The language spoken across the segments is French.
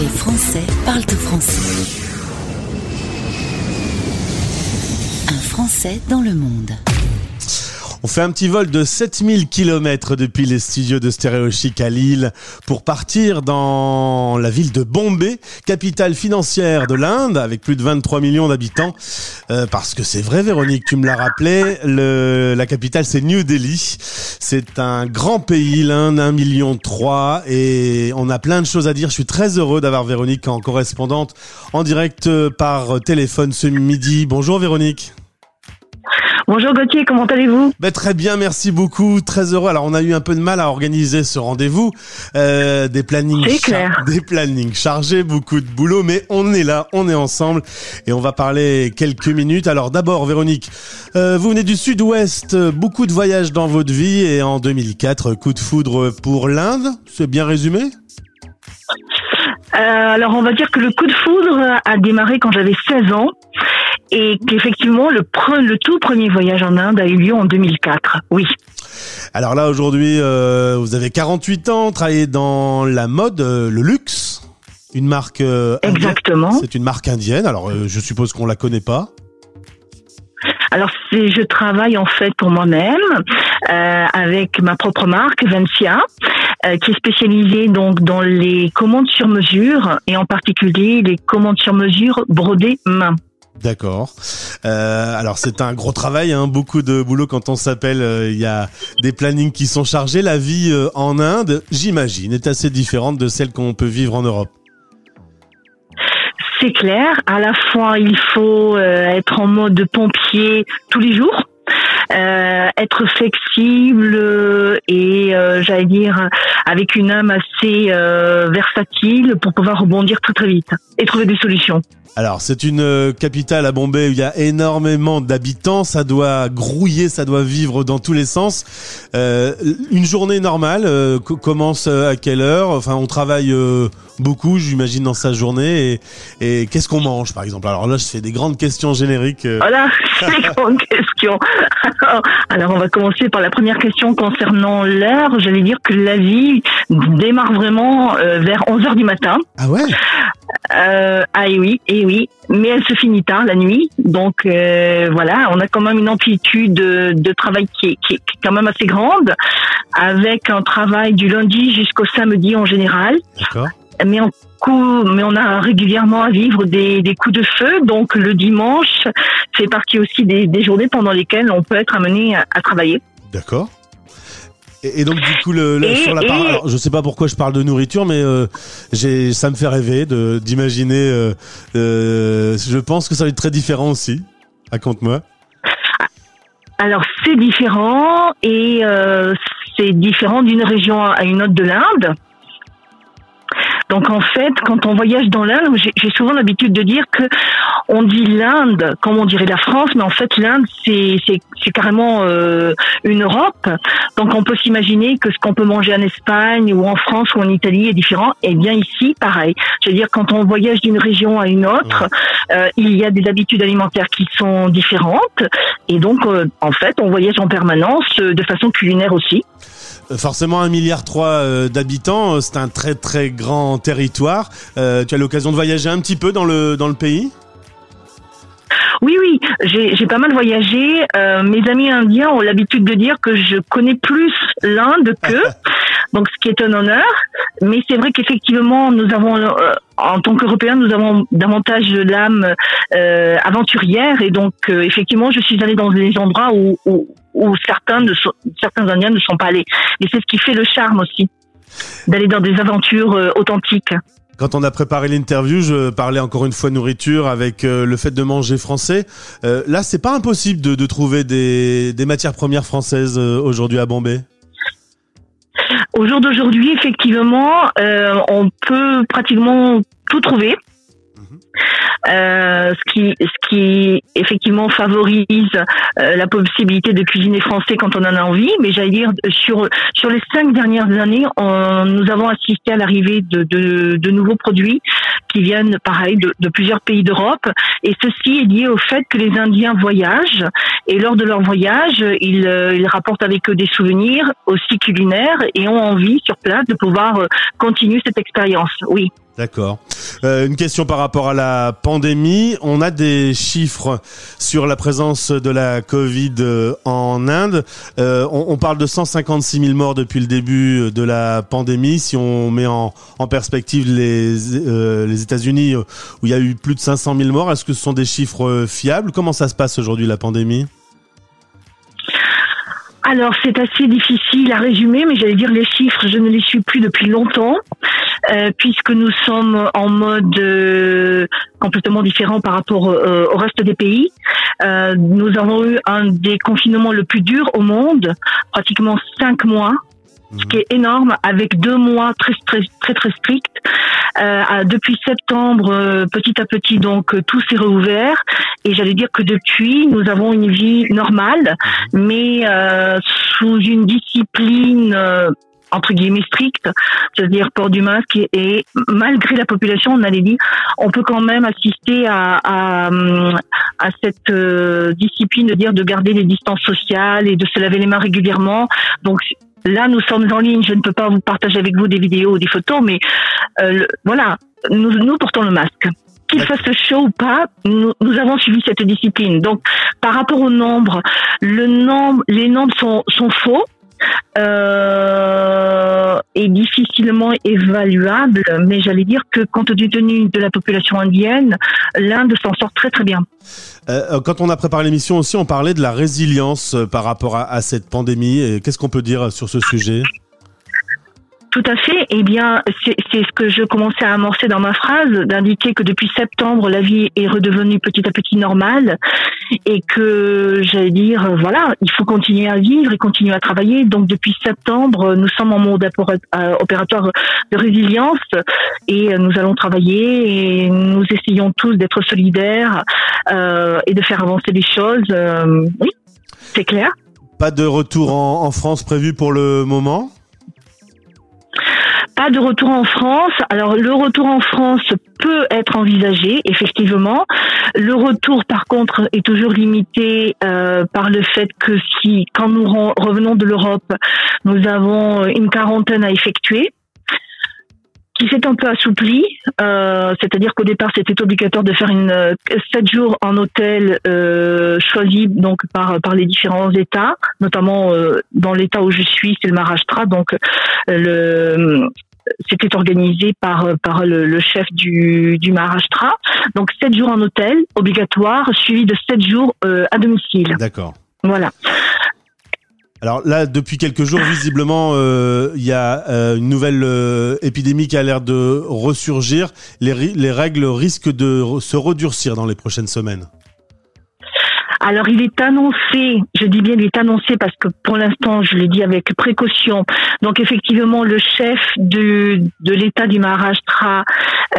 Les Français parlent français. Un Français dans le monde. On fait un petit vol de 7000 km depuis les studios de Stéréo Chic à Lille pour partir dans la ville de Bombay, capitale financière de l'Inde avec plus de 23 millions d'habitants. Euh, parce que c'est vrai Véronique, tu me l'as rappelé, le, la capitale c'est New Delhi. C'est un grand pays, l'Inde, 1 million 3 et on a plein de choses à dire. Je suis très heureux d'avoir Véronique en correspondante en direct par téléphone ce midi. Bonjour Véronique. Bonjour Gauthier, comment allez-vous? Ben, Très bien, merci beaucoup, très heureux. Alors on a eu un peu de mal à organiser ce rendez-vous, euh, des plannings, des plannings chargés, beaucoup de boulot, mais on est là, on est ensemble et on va parler quelques minutes. Alors d'abord, Véronique, euh, vous venez du Sud-Ouest, beaucoup de voyages dans votre vie et en 2004, coup de foudre pour l'Inde, c'est bien résumé? Euh, alors on va dire que le coup de foudre a démarré quand j'avais 16 ans et qu'effectivement le, le tout premier voyage en Inde a eu lieu en 2004. Oui. Alors là aujourd'hui, euh, vous avez 48 ans, travaillez dans la mode, euh, le luxe, une marque. Euh, Exactement. C'est une marque indienne. Alors je suppose qu'on la connaît pas. Alors je travaille en fait pour moi-même avec ma propre marque Vencia, qui est spécialisée donc dans les commandes sur mesure et en particulier les commandes sur mesure brodées main. D'accord. Euh, alors c'est un gros travail, hein, beaucoup de boulot quand on s'appelle. Euh, il y a des plannings qui sont chargés. La vie euh, en Inde, j'imagine, est assez différente de celle qu'on peut vivre en Europe. C'est clair. À la fois, il faut être en mode pompier tous les jours. Être flexible et j'allais dire avec une âme assez versatile pour pouvoir rebondir tout très vite et trouver des solutions. Alors, c'est une euh, capitale à Bombay où il y a énormément d'habitants. Ça doit grouiller, ça doit vivre dans tous les sens. Euh, une journée normale euh, commence à quelle heure? Enfin, on travaille beaucoup, j'imagine, dans sa journée. Et, et qu'est-ce qu'on mange, par exemple? Alors là, je fais des grandes questions génériques. Voilà, des grandes questions. Alors, alors, on va commencer par la première question concernant l'heure. J'allais dire que la vie démarre vraiment vers 11 heures du matin. Ah ouais? Euh, ah et oui, et oui, mais elle se finit tard la nuit, donc euh, voilà, on a quand même une amplitude de, de travail qui est, qui est, quand même assez grande, avec un travail du lundi jusqu'au samedi en général. D'accord. Mais on, mais on a régulièrement à vivre des, des coups de feu, donc le dimanche fait partie aussi des, des journées pendant lesquelles on peut être amené à, à travailler. D'accord. Et, donc du coup, le, sur la part, alors, je sais pas pourquoi je parle de nourriture, mais euh, j'ai, ça me fait rêver de d'imaginer. Euh, euh, je pense que ça va être très différent aussi. Raconte-moi. Alors c'est différent et c'est différent d'une région à une autre de l'Inde. Donc en fait, quand on voyage dans l'Inde, j'ai souvent l'habitude de dire que on dit l'Inde comme on dirait la France, mais en fait l'Inde c'est c'est carrément euh, une Europe. Donc on peut s'imaginer que ce qu'on peut manger en Espagne ou en France ou en Italie est différent. Et bien ici, pareil. Je veux dire, quand on voyage d'une région à une autre, euh, il y a des habitudes alimentaires qui sont différentes. Et donc euh, en fait, on voyage en permanence de façon culinaire aussi. Forcément, un milliard trois d'habitants, c'est un très très grand territoire. tu as l'occasion de voyager un petit peu dans le dans le pays? Oui, oui, j'ai pas mal voyagé. Euh, mes amis indiens ont l'habitude de dire que je connais plus l'Inde qu'eux, donc ce qui est un honneur. Mais c'est vrai qu'effectivement, nous avons, euh, en tant qu'Européens, nous avons davantage l'âme euh, aventurière, et donc effectivement, je suis allée dans des endroits où, certains, certains Indiens ne sont pas allés. Et c'est ce qui fait le charme aussi d'aller dans des aventures authentiques. Quand on a préparé l'interview, je parlais encore une fois nourriture avec euh, le fait de manger français. Euh, là, c'est pas impossible de, trouver des, matières premières françaises euh, aujourd'hui à Bombay? Au jour d'aujourd'hui, effectivement, on peut pratiquement tout trouver. Euh, ce qui ce qui effectivement favorise euh, la possibilité de cuisiner français quand on en a envie. Mais j'allais dire sur sur les cinq dernières années, on, nous avons assisté à l'arrivée de, de, de nouveaux produits qui viennent, pareil, de, plusieurs pays d'Europe. Et ceci est lié au fait que les Indiens voyagent et lors de leur voyage, ils, euh, rapportent avec eux des souvenirs aussi culinaires et ont envie sur place de pouvoir euh, continuer cette expérience. Oui. D'accord. Euh, une question par rapport à la pandémie. On a des chiffres sur la présence de la Covid en Inde. On, parle de 156 000 morts depuis le début de la pandémie. Si on met en, perspective les, les États-Unis où il y a eu plus de 500 000 morts, est-ce que ce sont des chiffres fiables? Comment ça se passe aujourd'hui la pandémie? Alors c'est assez difficile à résumer, mais j'allais dire les chiffres, je ne les suis plus depuis longtemps, euh, puisque nous sommes en mode euh, complètement différent par rapport euh, au reste des pays. Euh, nous avons eu un des confinements le plus dur au monde, pratiquement cinq mois ce qui est énorme, avec deux mois très très très, très stricts. Euh, depuis septembre, euh, petit à petit, donc euh, tout s'est réouvert. Et j'allais dire que depuis, nous avons une vie normale, mais euh, sous une discipline euh, entre guillemets stricte, c'est-à-dire port du masque et, et, malgré la population, on allait dire, on peut quand même assister à, à, à cette euh, discipline de dire de garder les distances sociales et de se laver les mains régulièrement. Donc Là, nous sommes en ligne. Je ne peux pas vous partager avec vous des vidéos ou des photos, mais euh, le, voilà, nous, nous portons le masque. Qu'il fasse chaud ou pas, nous, nous, avons suivi cette discipline. Donc, par rapport au nombre, le nombre, les nombres sont, sont faux. Euh, est évaluable, mais j'allais dire que compte tenu de la population indienne, l'Inde s'en sort très très bien. Euh, quand on a préparé l'émission aussi, on parlait de la résilience euh, par rapport à cette pandémie. Qu'est-ce qu'on peut dire sur ce sujet? Tout à fait. Eh bien, c'est ce que je commençais à amorcer dans ma phrase, d'indiquer que depuis septembre, la vie est redevenue petit à petit normale et que, j'allais dire, voilà, il faut continuer à vivre et continuer à travailler. Donc, depuis septembre, nous sommes en mode euh, opératoire de résilience et nous allons travailler et nous essayons tous d'être solidaires euh, et de faire avancer les choses. Euh, oui, c'est clair. Pas de retour en, en France prévu pour le moment? Pas de retour en France. Alors le retour en France peut être envisagé, effectivement. Le retour, par contre, est toujours limité euh, par le fait que si, quand nous revenons de l'Europe, nous avons une quarantaine à effectuer qui s'est un peu assoupli, euh, c'est-à-dire qu'au départ c'était obligatoire de faire une euh, sept jours en hôtel euh, choisi donc par par les différents États, notamment euh, dans l'État où je suis, c'est le Maharashtra, donc le c'était organisé par par le, le, chef du du Maharashtra, donc sept jours en hôtel obligatoire, suivi de sept jours euh, à domicile. D'accord. Voilà. Alors là, depuis quelques jours, visiblement, il euh, y a euh, une nouvelle euh, épidémie qui a l'air de ressurgir. Les, les règles risquent de se redurcir dans les prochaines semaines. Alors il est annoncé, je dis bien il est annoncé parce que pour l'instant je le dis avec précaution. Donc effectivement le chef de, de l'État du Maharashtra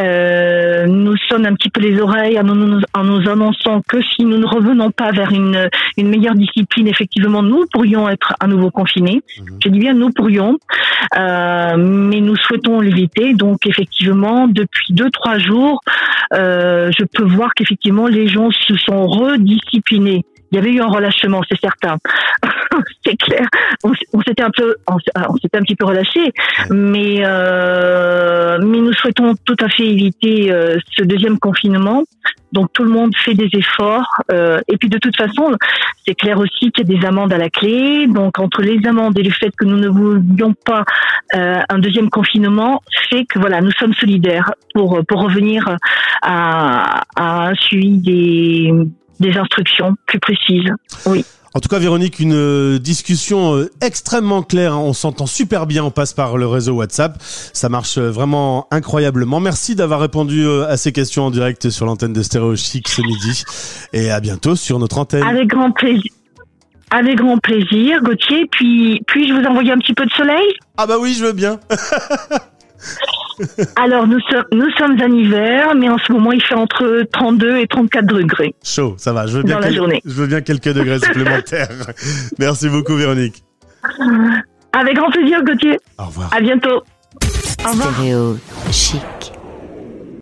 euh, nous sonne un petit peu les oreilles en nous, en nous annonçant que si nous ne revenons pas vers une, une meilleure discipline, effectivement nous pourrions être à nouveau confinés. Mmh. Je dis bien nous pourrions, euh, mais nous souhaitons l'éviter. Donc effectivement depuis deux trois jours, euh, je peux voir qu'effectivement les gens se sont redisciplinés il y avait eu un relâchement, c'est certain. c'est clair. On, on s'était un peu, on, on s'était un petit peu relâché, mais euh, mais nous souhaitons tout à fait éviter euh, ce deuxième confinement. Donc tout le monde fait des efforts. Euh, et puis de toute façon, c'est clair aussi qu'il y a des amendes à la clé. Donc entre les amendes et le fait que nous ne voulions pas euh, un deuxième confinement, fait que voilà, nous sommes solidaires pour pour revenir à, à un suivi des des instructions plus précises. Oui. En tout cas, Véronique, une euh, discussion euh, extrêmement claire. Hein. On s'entend super bien. On passe par le réseau WhatsApp. Ça marche euh, vraiment incroyablement. Merci d'avoir répondu à ces questions en direct sur l'antenne de Stéréo Chic ce midi. Et à bientôt sur notre antenne. Avec grand plaisir. Avec grand plaisir, Gauthier. Puis, puis-je vous envoyer un petit peu de soleil? Ah bah oui, je veux bien. Alors, nous, so nous sommes en hiver, mais en ce moment, il fait entre 32 et 34 degrés. Chaud, ça va. Je veux bien, Dans la journée. je veux bien quelques degrés supplémentaires. Merci beaucoup, Véronique. Avec grand plaisir, Gauthier. Au revoir. À bientôt. Stéréo chic.